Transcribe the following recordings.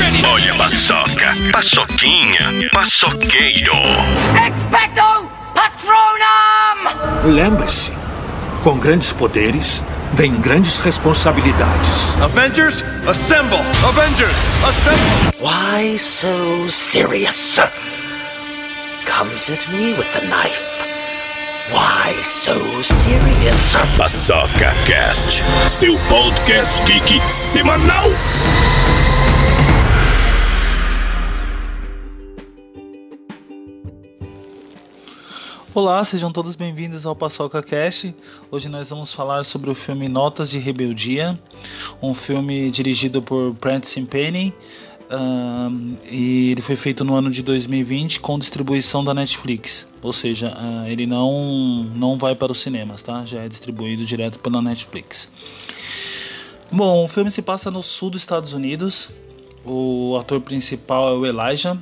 Olha a paçoca, paçoquinha, paçoqueiro. Expecto Patronum! Lembre-se, com grandes poderes vem grandes responsabilidades. Avengers, assemble! Avengers, assemble! Why so serious? Comes at me with the knife. Why so serious? Paçoca Cast, seu podcast geek semanal. Olá, sejam todos bem-vindos ao Paçoca Cast. Hoje nós vamos falar sobre o filme Notas de Rebeldia, um filme dirigido por Prentice Penny. Um, e ele foi feito no ano de 2020 com distribuição da Netflix, ou seja, uh, ele não não vai para os cinemas, tá? Já é distribuído direto pela Netflix. Bom, o filme se passa no sul dos Estados Unidos. O ator principal é o Elijah.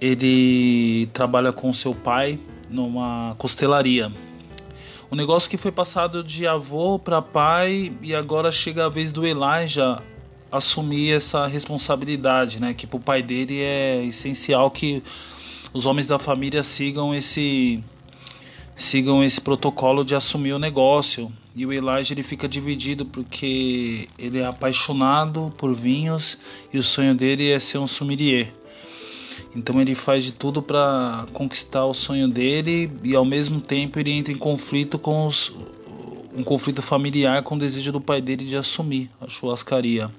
Ele trabalha com seu pai numa costelaria. O negócio que foi passado de avô para pai e agora chega a vez do Elijah assumir essa responsabilidade, né? Que para o pai dele é essencial que os homens da família sigam esse sigam esse protocolo de assumir o negócio. E o Elijah ele fica dividido porque ele é apaixonado por vinhos e o sonho dele é ser um sommelier. Então ele faz de tudo para conquistar o sonho dele e ao mesmo tempo ele entra em conflito com os, um conflito familiar com o desejo do pai dele de assumir a churrascaria.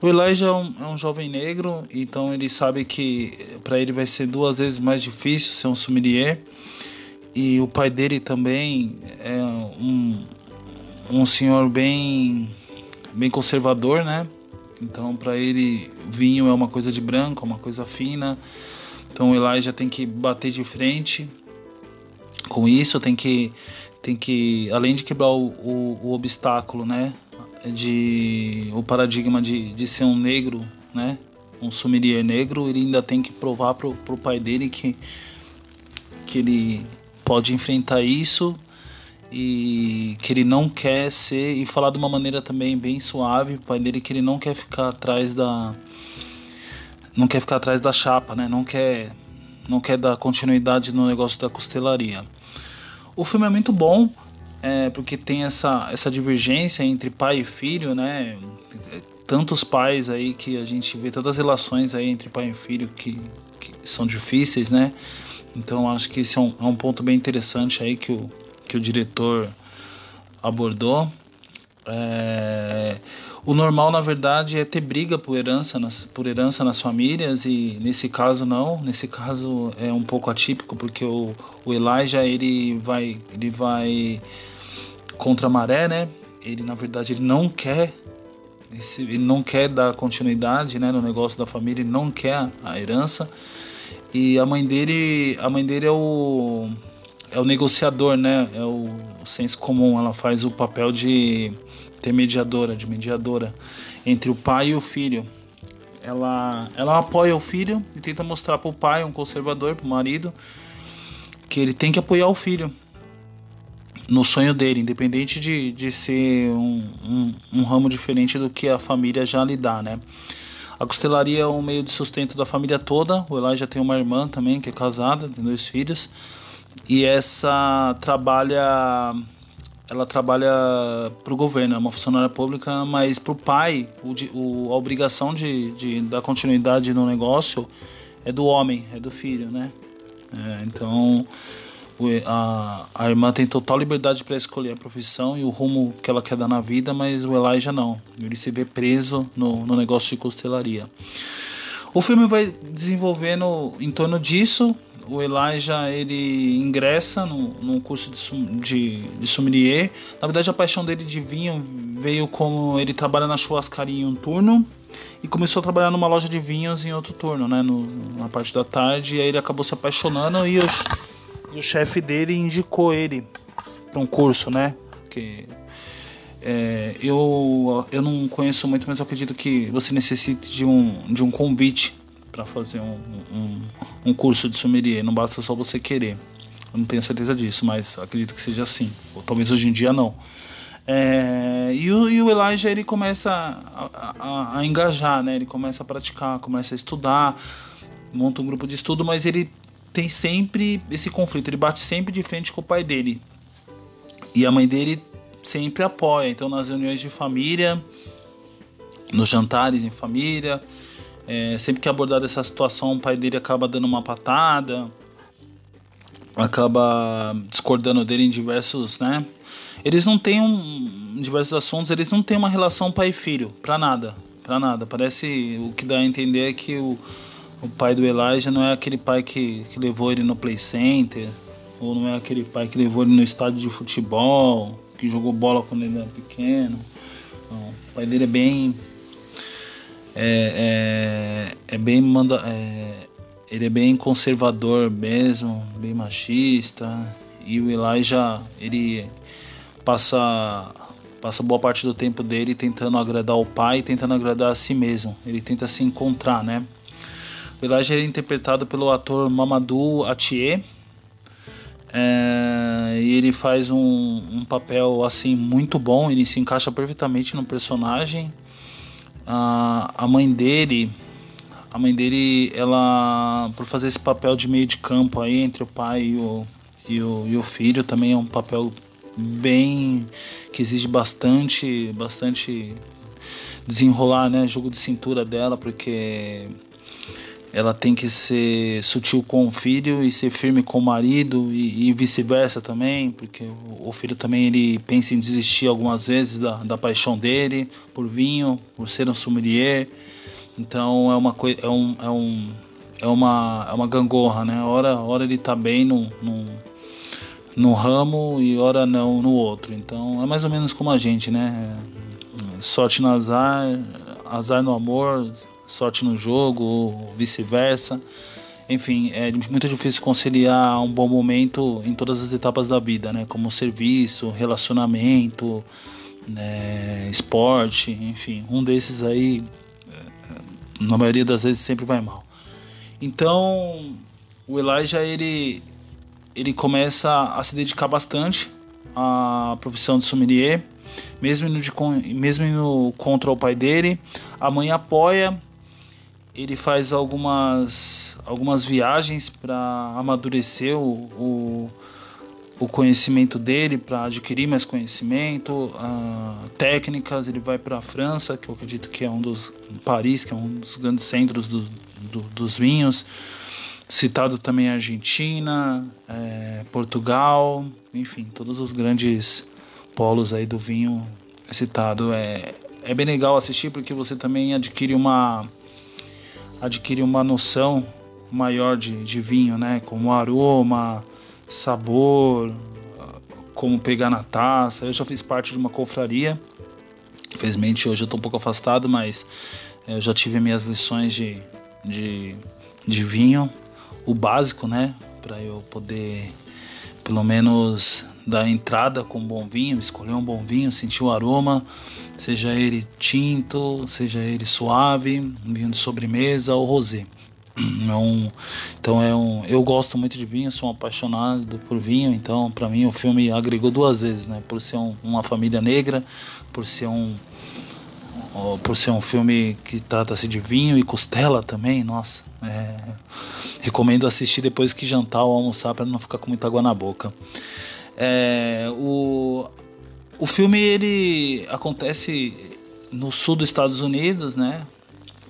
O Elijah é um, é um jovem negro, então ele sabe que para ele vai ser duas vezes mais difícil ser um sommelier. E o pai dele também é um, um senhor bem, bem conservador, né? Então, para ele, vinho é uma coisa de branco, uma coisa fina. Então, Elijah tem que bater de frente com isso, tem que, tem que além de quebrar o, o, o obstáculo, né? De, o paradigma de, de ser um negro, né? Um sommelier negro, ele ainda tem que provar pro, pro pai dele que, que ele pode enfrentar isso e que ele não quer ser e falar de uma maneira também bem suave o pai dele que ele não quer ficar atrás da não quer ficar atrás da chapa né? Não quer não quer dar continuidade no negócio da costelaria. O filme é muito bom é, porque tem essa essa divergência entre pai e filho né? Tantos pais aí que a gente vê todas as relações aí entre pai e filho que, que são difíceis né? Então acho que esse é um, é um ponto bem interessante aí que o que o diretor abordou. É, o normal, na verdade, é ter briga por herança, nas, por herança nas famílias e nesse caso não. Nesse caso é um pouco atípico porque o, o Elijah ele vai, ele vai contra a maré, né? Ele na verdade ele não quer esse, ele não quer dar continuidade né, no negócio da família, ele não quer a herança. E a mãe dele, a mãe dele é o é o negociador, né? É o, o senso comum. Ela faz o papel de intermediadora, de mediadora entre o pai e o filho. Ela, ela apoia o filho e tenta mostrar para o pai, um conservador, para o marido, que ele tem que apoiar o filho no sonho dele, independente de, de ser um, um, um ramo diferente do que a família já lhe dá, né? A costelaria é um meio de sustento da família toda. O Eli já tem uma irmã também que é casada, tem dois filhos e essa trabalha ela trabalha para o governo, é uma funcionária pública, mas para o pai o, a obrigação de, de dar continuidade no negócio é do homem, é do filho, né? É, então a, a irmã tem total liberdade para escolher a profissão e o rumo que ela quer dar na vida, mas o Elijah não. Ele se vê preso no, no negócio de costelaria. O filme vai desenvolvendo em torno disso, o Elijah ele ingressa no, num curso de, de, de sommelier. Na verdade, a paixão dele de vinho veio como ele trabalha na churrascaria em um turno e começou a trabalhar numa loja de vinhos em outro turno, né, no, na parte da tarde. E aí ele acabou se apaixonando e o, e o chefe dele indicou ele para um curso, né? Que é, eu, eu não conheço muito, mas eu acredito que você necessite de um, de um convite para fazer um, um, um, curso de sommelier. Não basta só você querer. Eu não tenho certeza disso, mas acredito que seja assim. Ou talvez hoje em dia não. É, e, o, e, o, Elijah ele começa a, a, a, engajar, né? Ele começa a praticar, começa a estudar, monta um grupo de estudo, mas ele tem sempre esse conflito. Ele bate sempre de frente com o pai dele e a mãe dele sempre apoia. Então nas reuniões de família, nos jantares em família, é, sempre que abordar essa situação, o pai dele acaba dando uma patada, acaba discordando dele em diversos, né? Eles não têm um, em diversos assuntos, eles não têm uma relação pai filho, para nada, para nada. Parece o que dá a entender é que o, o pai do Elijah não é aquele pai que, que levou ele no play center, ou não é aquele pai que levou ele no estádio de futebol, que jogou bola quando ele era pequeno. Não, o pai dele é bem é, é, é bem manda, é, ele é bem conservador mesmo, bem machista. E o Elijah, ele passa passa boa parte do tempo dele tentando agradar o pai, tentando agradar a si mesmo. Ele tenta se encontrar, né? O Elijah é interpretado pelo ator Mamadou Atié. É, e ele faz um, um papel assim muito bom, ele se encaixa perfeitamente no personagem. A, a mãe dele, a mãe dele, ela por fazer esse papel de meio de campo aí entre o pai e o, e o, e o filho, também é um papel bem que exige bastante, bastante desenrolar, né, jogo de cintura dela, porque ela tem que ser sutil com o filho e ser firme com o marido e, e vice-versa também, porque o, filho também ele pensa em desistir algumas vezes da, da paixão dele por vinho, por ser um sommelier. Então é uma coisa, é um, é um é uma, é uma gangorra, né? Hora, hora ele tá bem no, no, no ramo e hora não no outro. Então é mais ou menos como a gente, né? Sorte no azar, azar no amor, sorte no jogo, ou vice-versa. Enfim, é muito difícil conciliar um bom momento em todas as etapas da vida, né? Como serviço, relacionamento, né? esporte, enfim. Um desses aí, é, na maioria das vezes, sempre vai mal. Então, o Elijah, ele, ele começa a se dedicar bastante à profissão de sommelier, mesmo indo, de, mesmo indo contra o pai dele. A mãe apoia, ele faz algumas, algumas viagens para amadurecer o, o, o, conhecimento dele, para adquirir mais conhecimento, uh, técnicas. Ele vai para a França, que eu acredito que é um dos. Paris, que é um dos grandes centros do, do, dos vinhos. Citado também a Argentina, é, Portugal, enfim, todos os grandes polos aí do vinho citado. É, é bem legal assistir porque você também adquire uma adquirir uma noção maior de, de vinho, né? Como aroma, sabor, como pegar na taça. Eu já fiz parte de uma confraria. Infelizmente hoje eu estou um pouco afastado, mas eh, eu já tive minhas lições de, de, de vinho, o básico, né? Para eu poder pelo menos dar entrada com um bom vinho, escolher um bom vinho, sentir o aroma, seja ele tinto, seja ele suave, um vinho de sobremesa ou rosé. É então é um, eu gosto muito de vinho, sou um apaixonado por vinho, então para mim o filme agregou duas vezes, né? Por ser um, uma família negra, por ser um por ser um filme que trata-se de vinho e costela também, nossa, é, recomendo assistir depois que jantar ou almoçar para não ficar com muita água na boca. É, o, o filme ele acontece no sul dos Estados Unidos, né?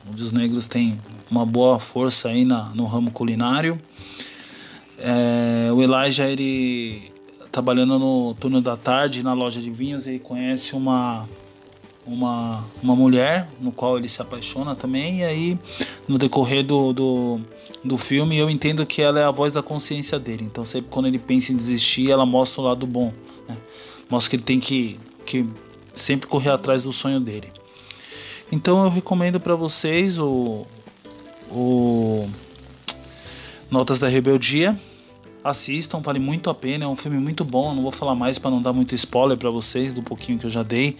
Onde os negros têm uma boa força aí na, no ramo culinário. É, o Elijah ele trabalhando no turno da tarde na loja de vinhos ele conhece uma uma, uma mulher no qual ele se apaixona também e aí no decorrer do, do, do filme eu entendo que ela é a voz da consciência dele então sempre quando ele pensa em desistir ela mostra o lado bom né? mostra que ele tem que, que sempre correr atrás do sonho dele então eu recomendo para vocês o, o Notas da Rebeldia assistam, vale muito a pena, é um filme muito bom. Não vou falar mais para não dar muito spoiler para vocês do pouquinho que eu já dei,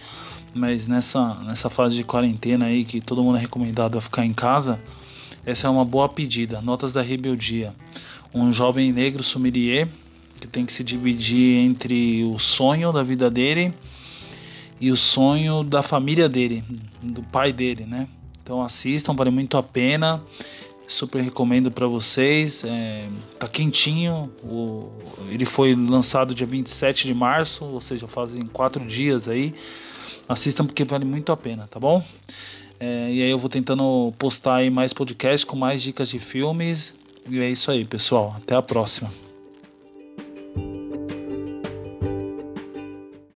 mas nessa, nessa fase de quarentena aí que todo mundo é recomendado a ficar em casa, essa é uma boa pedida. Notas da Rebeldia. Um jovem negro sommelier que tem que se dividir entre o sonho da vida dele e o sonho da família dele, do pai dele, né? Então assistam, vale muito a pena. Super recomendo para vocês. É, tá quentinho. O, ele foi lançado dia 27 de março, ou seja, fazem quatro dias aí. Assistam porque vale muito a pena, tá bom? É, e aí eu vou tentando postar aí mais podcasts com mais dicas de filmes. E é isso aí, pessoal. Até a próxima.